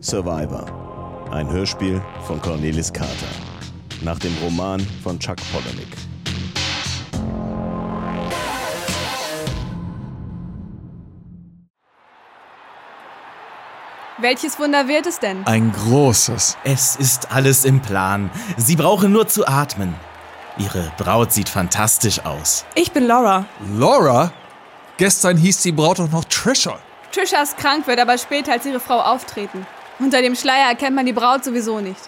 Survivor. Ein Hörspiel von Cornelis Carter. Nach dem Roman von Chuck Palahniuk. Welches Wunder wird es denn? Ein großes. Es ist alles im Plan. Sie brauchen nur zu atmen. Ihre Braut sieht fantastisch aus. Ich bin Laura. Laura? Gestern hieß die Braut doch noch Trisha. Trisha ist krank, wird aber später als ihre Frau auftreten. Unter dem Schleier erkennt man die Braut sowieso nicht.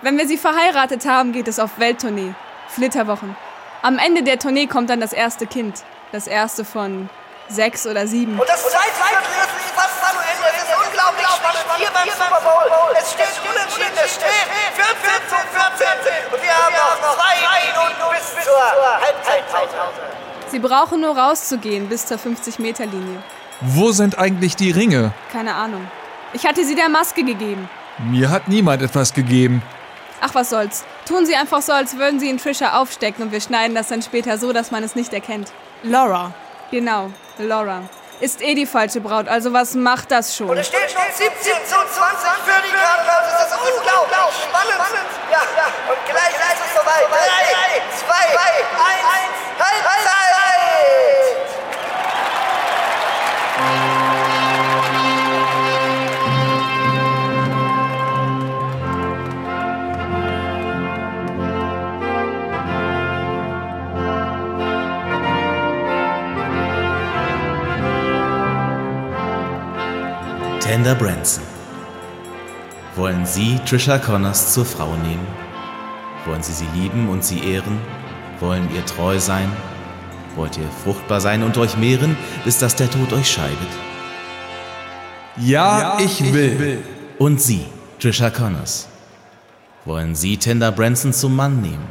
Wenn wir sie verheiratet haben, geht es auf Welttournee. Flitterwochen. Am Ende der Tournee kommt dann das erste Kind. Das erste von sechs oder sieben. Und das zweite ist fast am Ende. Es ist unglaublich spannend hier beim Super Bowl. Es steht unentschieden. Es steht 14 zu 14. Und wir haben noch zwei Minuten bis zur Halbzeitpause. Sie brauchen nur rauszugehen bis zur 50-Meter-Linie. Wo sind eigentlich die Ringe? Keine Ahnung. Ich hatte sie der Maske gegeben. Mir hat niemand etwas gegeben. Ach, was soll's. Tun Sie einfach so, als würden Sie in Trisha aufstecken und wir schneiden das dann später so, dass man es nicht erkennt. Laura. Genau, Laura. Ist eh die falsche Braut, also was macht das schon? Und es steht schon 17 zu 20 für die Cardinals. Es ist unglaublich spannend. Ja, ja. Und gleich ist es soweit. Tender Branson. Wollen Sie Trisha Connors zur Frau nehmen? Wollen Sie sie lieben und sie ehren? Wollen ihr treu sein? Wollt ihr fruchtbar sein und euch mehren, bis dass der Tod euch scheidet? Ja, ich will. Und Sie, Trisha Connors. Wollen Sie Tender Branson zum Mann nehmen?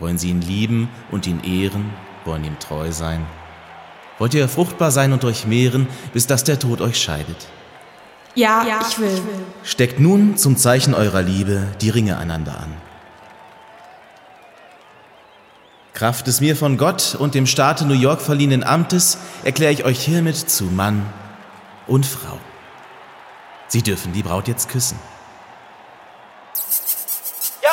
Wollen Sie ihn lieben und ihn ehren? Wollen ihm treu sein? Wollt ihr fruchtbar sein und euch mehren, bis dass der Tod euch scheidet? Ja, ich will. Steckt nun zum Zeichen eurer Liebe die Ringe einander an. Kraft des mir von Gott und dem Staate New York verliehenen Amtes erkläre ich euch hiermit zu Mann und Frau. Sie dürfen die Braut jetzt küssen.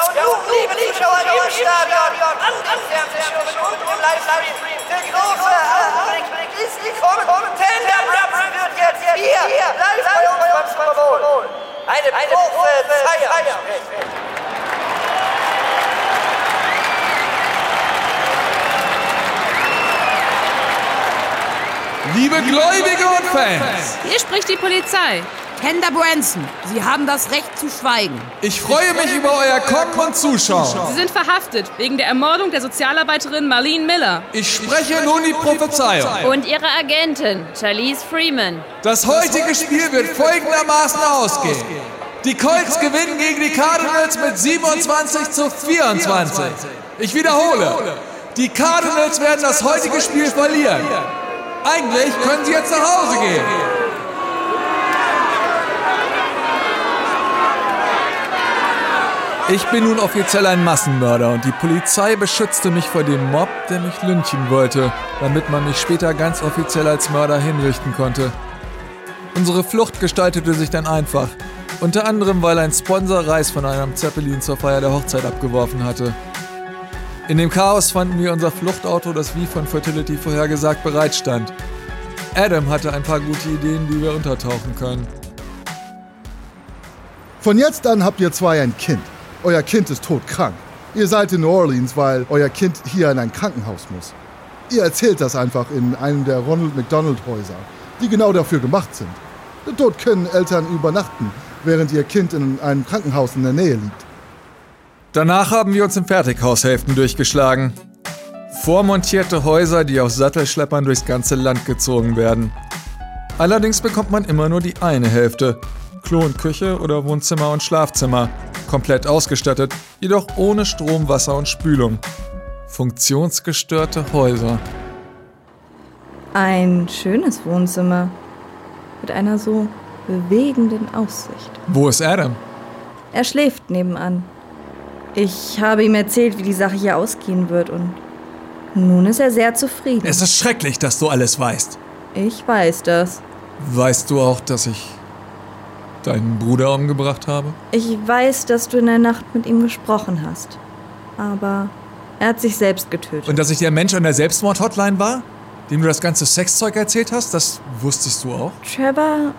Und nun, liebe Zuschauer im Stadion, an den Fernsehschirmen und im Livestream, der große Augenblick ist gekommen. Tender Brabson wird jetzt hier, live bei uns beim Super Bowl. Eine Prophezeiung. Liebe Gläubige und Fans, Hier spricht die Polizei. Tender Branson, Sie haben das Recht zu schweigen. ich freue mich über euer Kommen und Zuschauen. Sie sind verhaftet wegen der Ermordung der Sozialarbeiterin Marlene Miller. Ich spreche nun die Prophezeiung. Und ihre Agentin, Charlize Freeman. Das heutige Spiel wird folgendermaßen ausgehen. Die Colts gewinnen gegen die Cardinals mit 27 zu 24. Ich wiederhole, die Cardinals werden das heutige Spiel verlieren. Eigentlich können sie jetzt nach Hause gehen. Ich bin nun offiziell ein Massenmörder und die Polizei beschützte mich vor dem Mob, der mich lynchen wollte, damit man mich später ganz offiziell als Mörder hinrichten konnte. Unsere Flucht gestaltete sich dann einfach. Unter anderem, weil ein Sponsor Reis von einem Zeppelin zur Feier der Hochzeit abgeworfen hatte. In dem Chaos fanden wir unser Fluchtauto, das wie von Fertility vorhergesagt bereitstand. Adam hatte ein paar gute Ideen, wie wir untertauchen können. Von jetzt an habt ihr zwei ein Kind. Euer Kind ist todkrank. Ihr seid in New Orleans, weil euer Kind hier in ein Krankenhaus muss. Ihr erzählt das einfach in einem der Ronald McDonald Häuser, die genau dafür gemacht sind. Dort können Eltern übernachten, während ihr Kind in einem Krankenhaus in der Nähe liegt. Danach haben wir uns in Fertighaushälften durchgeschlagen. Vormontierte Häuser, die aus Sattelschleppern durchs ganze Land gezogen werden. Allerdings bekommt man immer nur die eine Hälfte. Klo und Küche oder Wohnzimmer und Schlafzimmer. Komplett ausgestattet, jedoch ohne Strom, Wasser und Spülung. Funktionsgestörte Häuser. Ein schönes Wohnzimmer mit einer so bewegenden Aussicht. Wo ist Adam? Er schläft nebenan. Ich habe ihm erzählt, wie die Sache hier ausgehen wird und nun ist er sehr zufrieden. Es ist schrecklich, dass du alles weißt. Ich weiß das. Weißt du auch, dass ich deinen Bruder umgebracht habe? Ich weiß, dass du in der Nacht mit ihm gesprochen hast. Aber er hat sich selbst getötet. Und dass ich der Mensch an der Selbstmord-Hotline war? Dem du das ganze Sexzeug erzählt hast? Das wusstest du auch? Trevor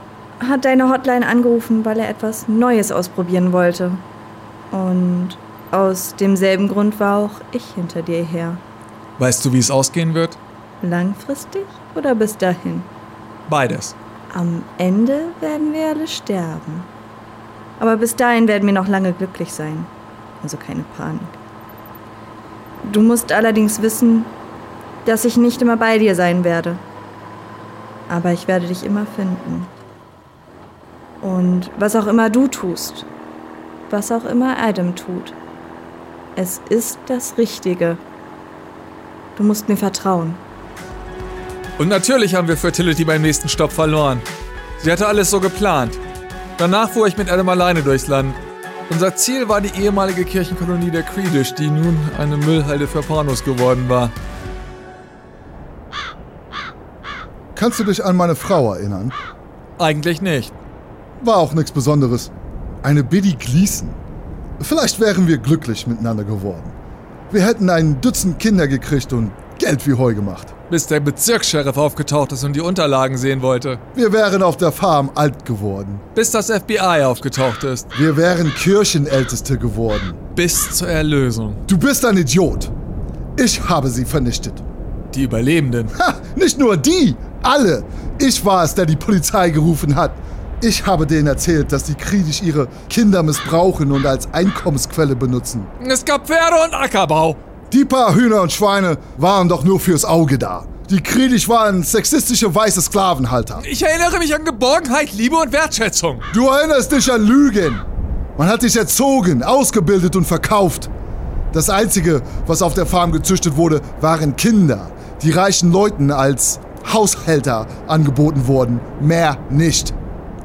hat deine Hotline angerufen, weil er etwas Neues ausprobieren wollte. Und aus demselben Grund war auch ich hinter dir her. Weißt du, wie es ausgehen wird? Langfristig oder bis dahin? Beides. Am Ende werden wir alle sterben. Aber bis dahin werden wir noch lange glücklich sein. Also keine Panik. Du musst allerdings wissen, dass ich nicht immer bei dir sein werde. Aber ich werde dich immer finden. Und was auch immer du tust, was auch immer Adam tut, es ist das Richtige. Du musst mir vertrauen. Und natürlich haben wir Fertility beim nächsten Stopp verloren. Sie hatte alles so geplant. Danach fuhr ich mit Adam alleine durchs Land. Unser Ziel war die ehemalige Kirchenkolonie der Creedish, die nun eine Müllhalde für Pornos geworden war. Kannst du dich an meine Frau erinnern? Eigentlich nicht. War auch nichts Besonderes. Eine Biddy Gleason. Vielleicht wären wir glücklich miteinander geworden. Wir hätten ein Dutzend Kinder gekriegt und Geld wie Heu gemacht. Bis der Bezirkssheriff aufgetaucht ist und die Unterlagen sehen wollte. Wir wären auf der Farm alt geworden. Bis das FBI aufgetaucht ist. Wir wären Kirchenälteste geworden. Bis zur Erlösung. Du bist ein Idiot. Ich habe sie vernichtet. Die Überlebenden. Ha, nicht nur die, alle. Ich war es, der die Polizei gerufen hat. Ich habe denen erzählt, dass die kritisch ihre Kinder missbrauchen und als Einkommensquelle benutzen. Es gab Pferde und Ackerbau. Die paar Hühner und Schweine waren doch nur fürs Auge da. Die kritisch waren sexistische weiße Sklavenhalter. Ich erinnere mich an Geborgenheit, Liebe und Wertschätzung. Du erinnerst dich an Lügen. Man hat dich erzogen, ausgebildet und verkauft. Das Einzige, was auf der Farm gezüchtet wurde, waren Kinder, die reichen Leuten als Haushälter angeboten wurden. Mehr nicht.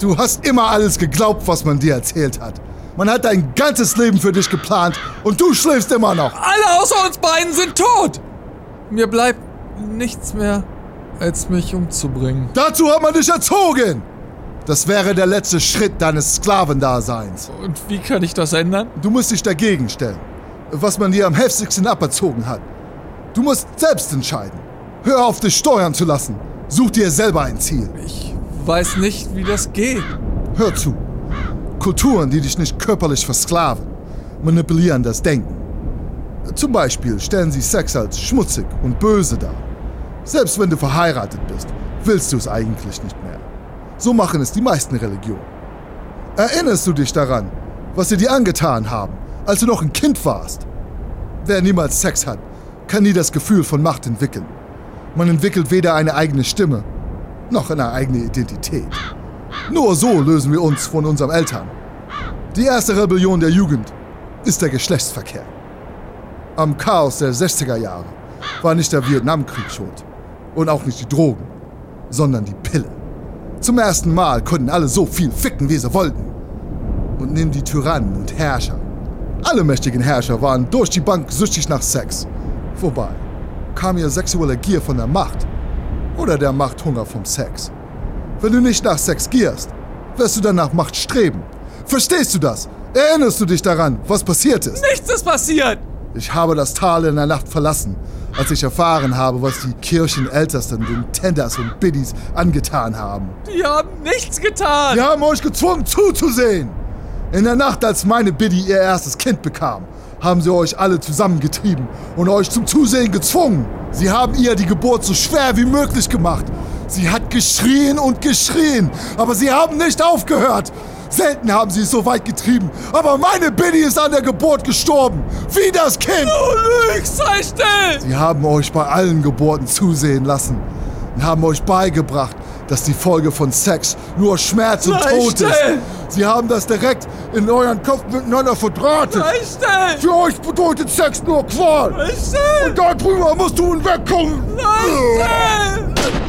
Du hast immer alles geglaubt, was man dir erzählt hat. Man hat dein ganzes Leben für dich geplant und du schläfst immer noch. Alle außer uns beiden sind tot. Mir bleibt nichts mehr, als mich umzubringen. Dazu hat man dich erzogen. Das wäre der letzte Schritt deines Sklavendaseins. Und wie kann ich das ändern? Du musst dich dagegen stellen, was man dir am heftigsten aberzogen hat. Du musst selbst entscheiden. Hör auf, dich steuern zu lassen. Such dir selber ein Ziel. Ich weiß nicht, wie das geht. Hör zu. Kulturen, die dich nicht körperlich versklaven, manipulieren das Denken. Zum Beispiel stellen sie Sex als schmutzig und böse dar. Selbst wenn du verheiratet bist, willst du es eigentlich nicht mehr. So machen es die meisten Religionen. Erinnerst du dich daran, was sie dir angetan haben, als du noch ein Kind warst? Wer niemals Sex hat, kann nie das Gefühl von Macht entwickeln. Man entwickelt weder eine eigene Stimme noch eine eigene Identität. Nur so lösen wir uns von unseren Eltern. Die erste Rebellion der Jugend ist der Geschlechtsverkehr. Am Chaos der 60er Jahre war nicht der Vietnamkrieg schuld. Und auch nicht die Drogen, sondern die Pille. Zum ersten Mal konnten alle so viel ficken, wie sie wollten. Und nimm die Tyrannen und Herrscher. Alle mächtigen Herrscher waren durch die Bank süchtig nach Sex. Vorbei. Kam ihr sexuelle Gier von der Macht oder der Machthunger vom Sex. Wenn du nicht nach Sex gierst, wirst du dann nach Macht streben. Verstehst du das? Erinnerst du dich daran, was passiert ist? Nichts ist passiert! Ich habe das Tal in der Nacht verlassen, als ich erfahren habe, was die Kirchenältesten den Tenders und Biddies angetan haben. Die haben nichts getan! Die haben euch gezwungen zuzusehen! In der Nacht, als meine Biddy ihr erstes Kind bekam, haben sie euch alle zusammengetrieben und euch zum Zusehen gezwungen. Sie haben ihr die Geburt so schwer wie möglich gemacht. Sie hat geschrien und geschrien, aber sie haben nicht aufgehört. Selten haben sie es so weit getrieben, aber meine Biddy ist an der Geburt gestorben. Wie das Kind. Du lügst, sei still! Sie haben euch bei allen Geburten zusehen lassen und haben euch beigebracht, dass die Folge von Sex nur Schmerz und Sei Tod ist. still! Sie haben das direkt in euren Kopf miteinander verdrahtet. Sei still! Für euch bedeutet Sex nur Qual. Sei still! Und darüber musst du hinwegkommen. Sei still!